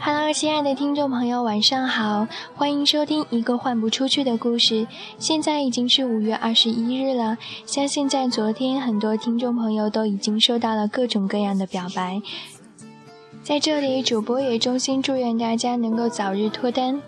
Hello，亲爱的听众朋友，晚上好，欢迎收听一个换不出去的故事。现在已经是五月二十一日了，相信在昨天，很多听众朋友都已经收到了各种各样的表白。在这里，主播也衷心祝愿大家能够早日脱单。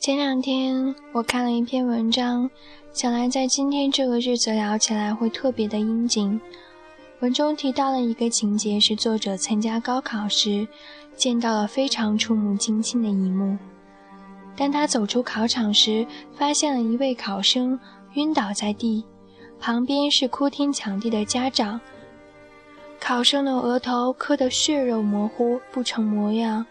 前两天我看了一篇文章，想来在今天这个日子聊起来会特别的应景。文中提到了一个情节，是作者参加高考时见到了非常触目惊心的一幕。当他走出考场时，发现了一位考生晕倒在地，旁边是哭天抢地的家长。考生的额头磕得血肉模糊，不成模样。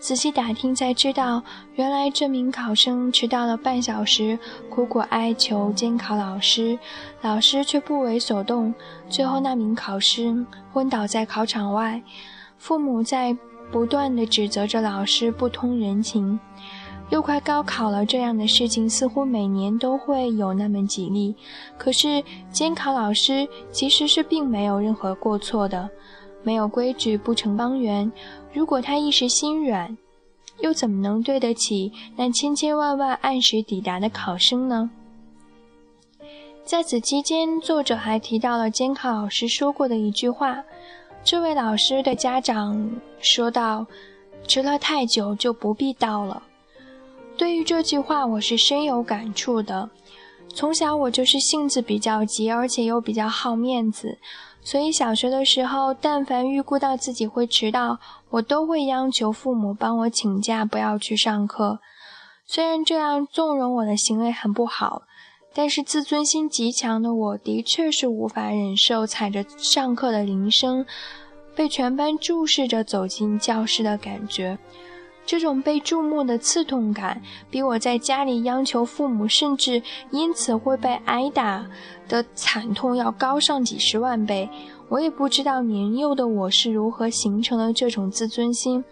仔细打听才知道，原来这名考生迟到了半小时，苦苦哀求监考老师，老师却不为所动。最后，那名考生昏倒在考场外，父母在不断地指责着老师不通人情。又快高考了，这样的事情似乎每年都会有那么几例。可是监考老师其实是并没有任何过错的，没有规矩不成方圆。如果他一时心软，又怎么能对得起那千千万万按时抵达的考生呢？在此期间，作者还提到了监考老师说过的一句话。这位老师对家长说道：“迟了太久就不必到了。”对于这句话，我是深有感触的。从小我就是性子比较急，而且又比较好面子，所以小学的时候，但凡预估到自己会迟到，我都会央求父母帮我请假，不要去上课。虽然这样纵容我的行为很不好，但是自尊心极强的我，的确是无法忍受踩着上课的铃声，被全班注视着走进教室的感觉。这种被注目的刺痛感，比我在家里央求父母，甚至因此会被挨打的惨痛要高上几十万倍。我也不知道年幼的我是如何形成了这种自尊心。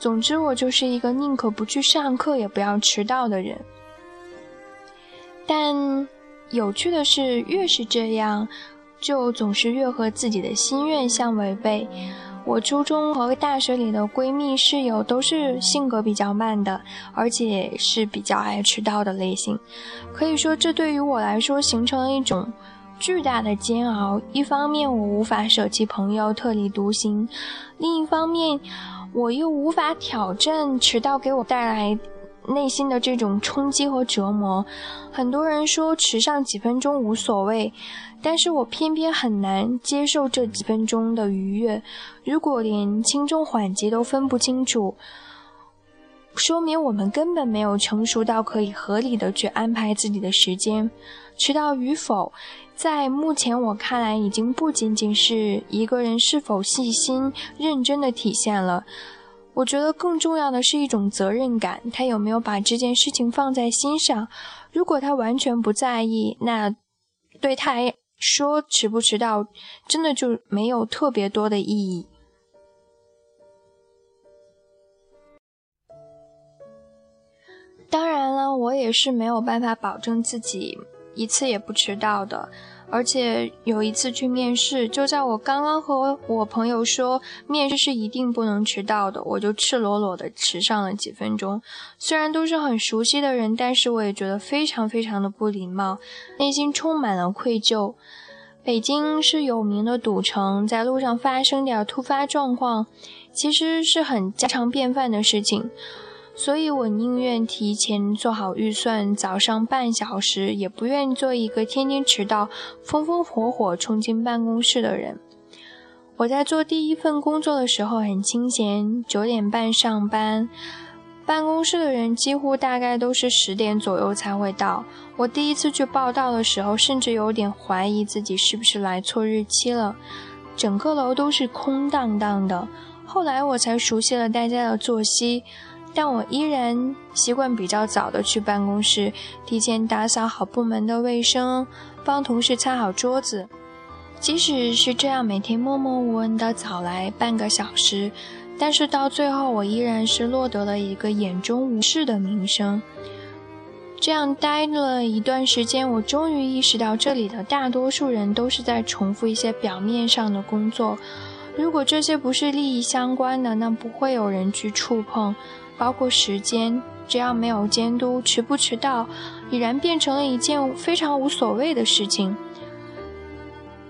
总之，我就是一个宁可不去上课也不要迟到的人。但有趣的是，越是这样，就总是越和自己的心愿相违背。我初中和大学里的闺蜜室友都是性格比较慢的，而且是比较爱迟到的类型。可以说，这对于我来说形成了一种巨大的煎熬。一方面，我无法舍弃朋友特立独行；另一方面，我又无法挑战迟到给我带来内心的这种冲击和折磨。很多人说迟上几分钟无所谓。但是我偏偏很难接受这几分钟的愉悦。如果连轻重缓急都分不清楚，说明我们根本没有成熟到可以合理的去安排自己的时间。迟到与否，在目前我看来，已经不仅仅是一个人是否细心认真的体现了。我觉得更重要的是一种责任感，他有没有把这件事情放在心上？如果他完全不在意，那对他来。说迟不迟到，真的就没有特别多的意义。当然了，我也是没有办法保证自己一次也不迟到的。而且有一次去面试，就在我刚刚和我朋友说面试是一定不能迟到的，我就赤裸裸的迟上了几分钟。虽然都是很熟悉的人，但是我也觉得非常非常的不礼貌，内心充满了愧疚。北京是有名的堵城，在路上发生点突发状况，其实是很家常便饭的事情。所以我宁愿提前做好预算，早上半小时，也不愿做一个天天迟到、风风火火冲进办公室的人。我在做第一份工作的时候很清闲，九点半上班，办公室的人几乎大概都是十点左右才会到。我第一次去报道的时候，甚至有点怀疑自己是不是来错日期了。整个楼都是空荡荡的。后来我才熟悉了大家的作息。但我依然习惯比较早的去办公室，提前打扫好部门的卫生，帮同事擦好桌子。即使是这样每天默默无闻的早来半个小时，但是到最后我依然是落得了一个眼中无事的名声。这样待了一段时间，我终于意识到，这里的大多数人都是在重复一些表面上的工作。如果这些不是利益相关的，那不会有人去触碰。包括时间，只要没有监督，迟不迟到，已然变成了一件非常无所谓的事情。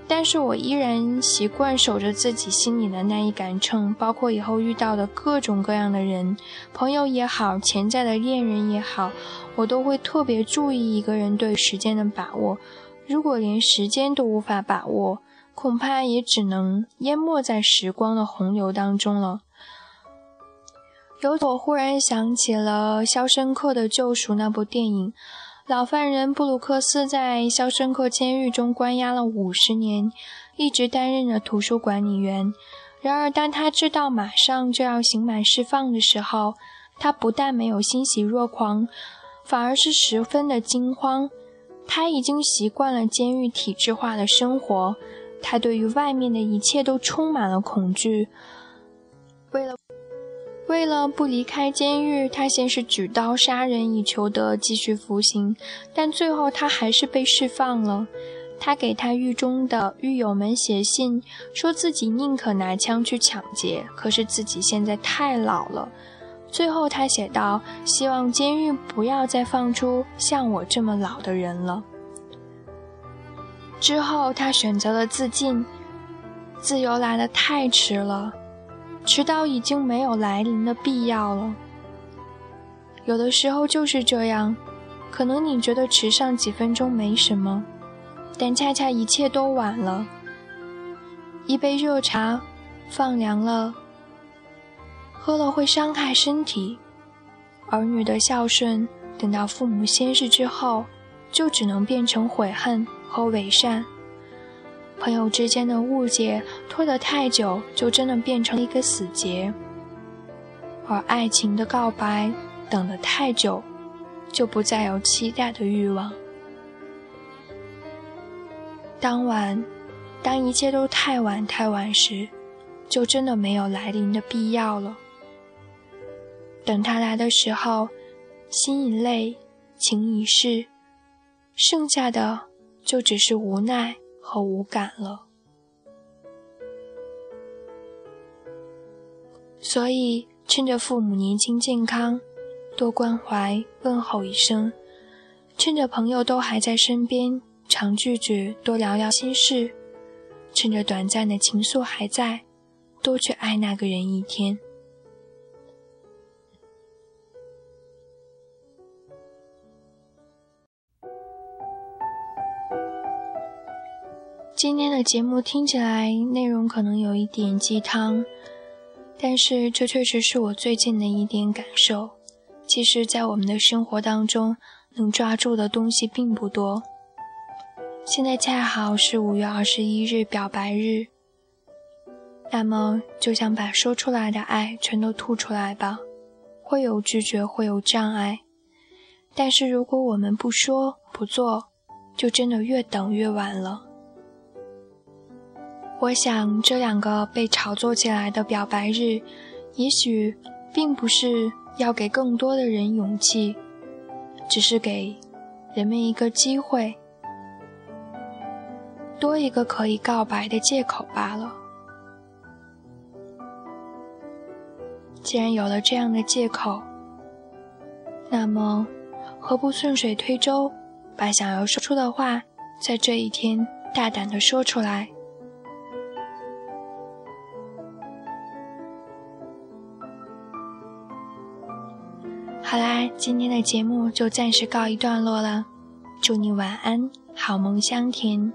但是我依然习惯守着自己心里的那一杆秤，包括以后遇到的各种各样的人，朋友也好，潜在的恋人也好，我都会特别注意一个人对时间的把握。如果连时间都无法把握，恐怕也只能淹没在时光的洪流当中了。由此，我忽然想起了《肖申克的救赎》那部电影。老犯人布鲁克斯在肖申克监狱中关押了五十年，一直担任着图书管理员。然而，当他知道马上就要刑满释放的时候，他不但没有欣喜若狂，反而是十分的惊慌。他已经习惯了监狱体制化的生活，他对于外面的一切都充满了恐惧。为了。为了不离开监狱，他先是举刀杀人以求得继续服刑，但最后他还是被释放了。他给他狱中的狱友们写信，说自己宁可拿枪去抢劫，可是自己现在太老了。最后他写道：“希望监狱不要再放出像我这么老的人了。”之后他选择了自尽，自由来得太迟了。迟到已经没有来临的必要了。有的时候就是这样，可能你觉得迟上几分钟没什么，但恰恰一切都晚了。一杯热茶放凉了，喝了会伤害身体；儿女的孝顺，等到父母仙逝之后，就只能变成悔恨和伪善。朋友之间的误解拖得太久，就真的变成了一个死结；而爱情的告白等得太久，就不再有期待的欲望。当晚，当一切都太晚太晚时，就真的没有来临的必要了。等他来的时候，心已累，情已逝，剩下的就只是无奈。和无感了，所以趁着父母年轻健康，多关怀问候一声；趁着朋友都还在身边，常聚聚，多聊聊心事；趁着短暂的情愫还在，多去爱那个人一天。今天的节目听起来内容可能有一点鸡汤，但是这确实是我最近的一点感受。其实，在我们的生活当中，能抓住的东西并不多。现在恰好是五月二十一日表白日，那么就想把说出来的爱全都吐出来吧。会有拒绝，会有障碍，但是如果我们不说不做，就真的越等越晚了。我想，这两个被炒作起来的表白日，也许并不是要给更多的人勇气，只是给人们一个机会，多一个可以告白的借口罢了。既然有了这样的借口，那么何不顺水推舟，把想要说出的话，在这一天大胆地说出来？今天的节目就暂时告一段落了。祝你晚安，好梦香甜。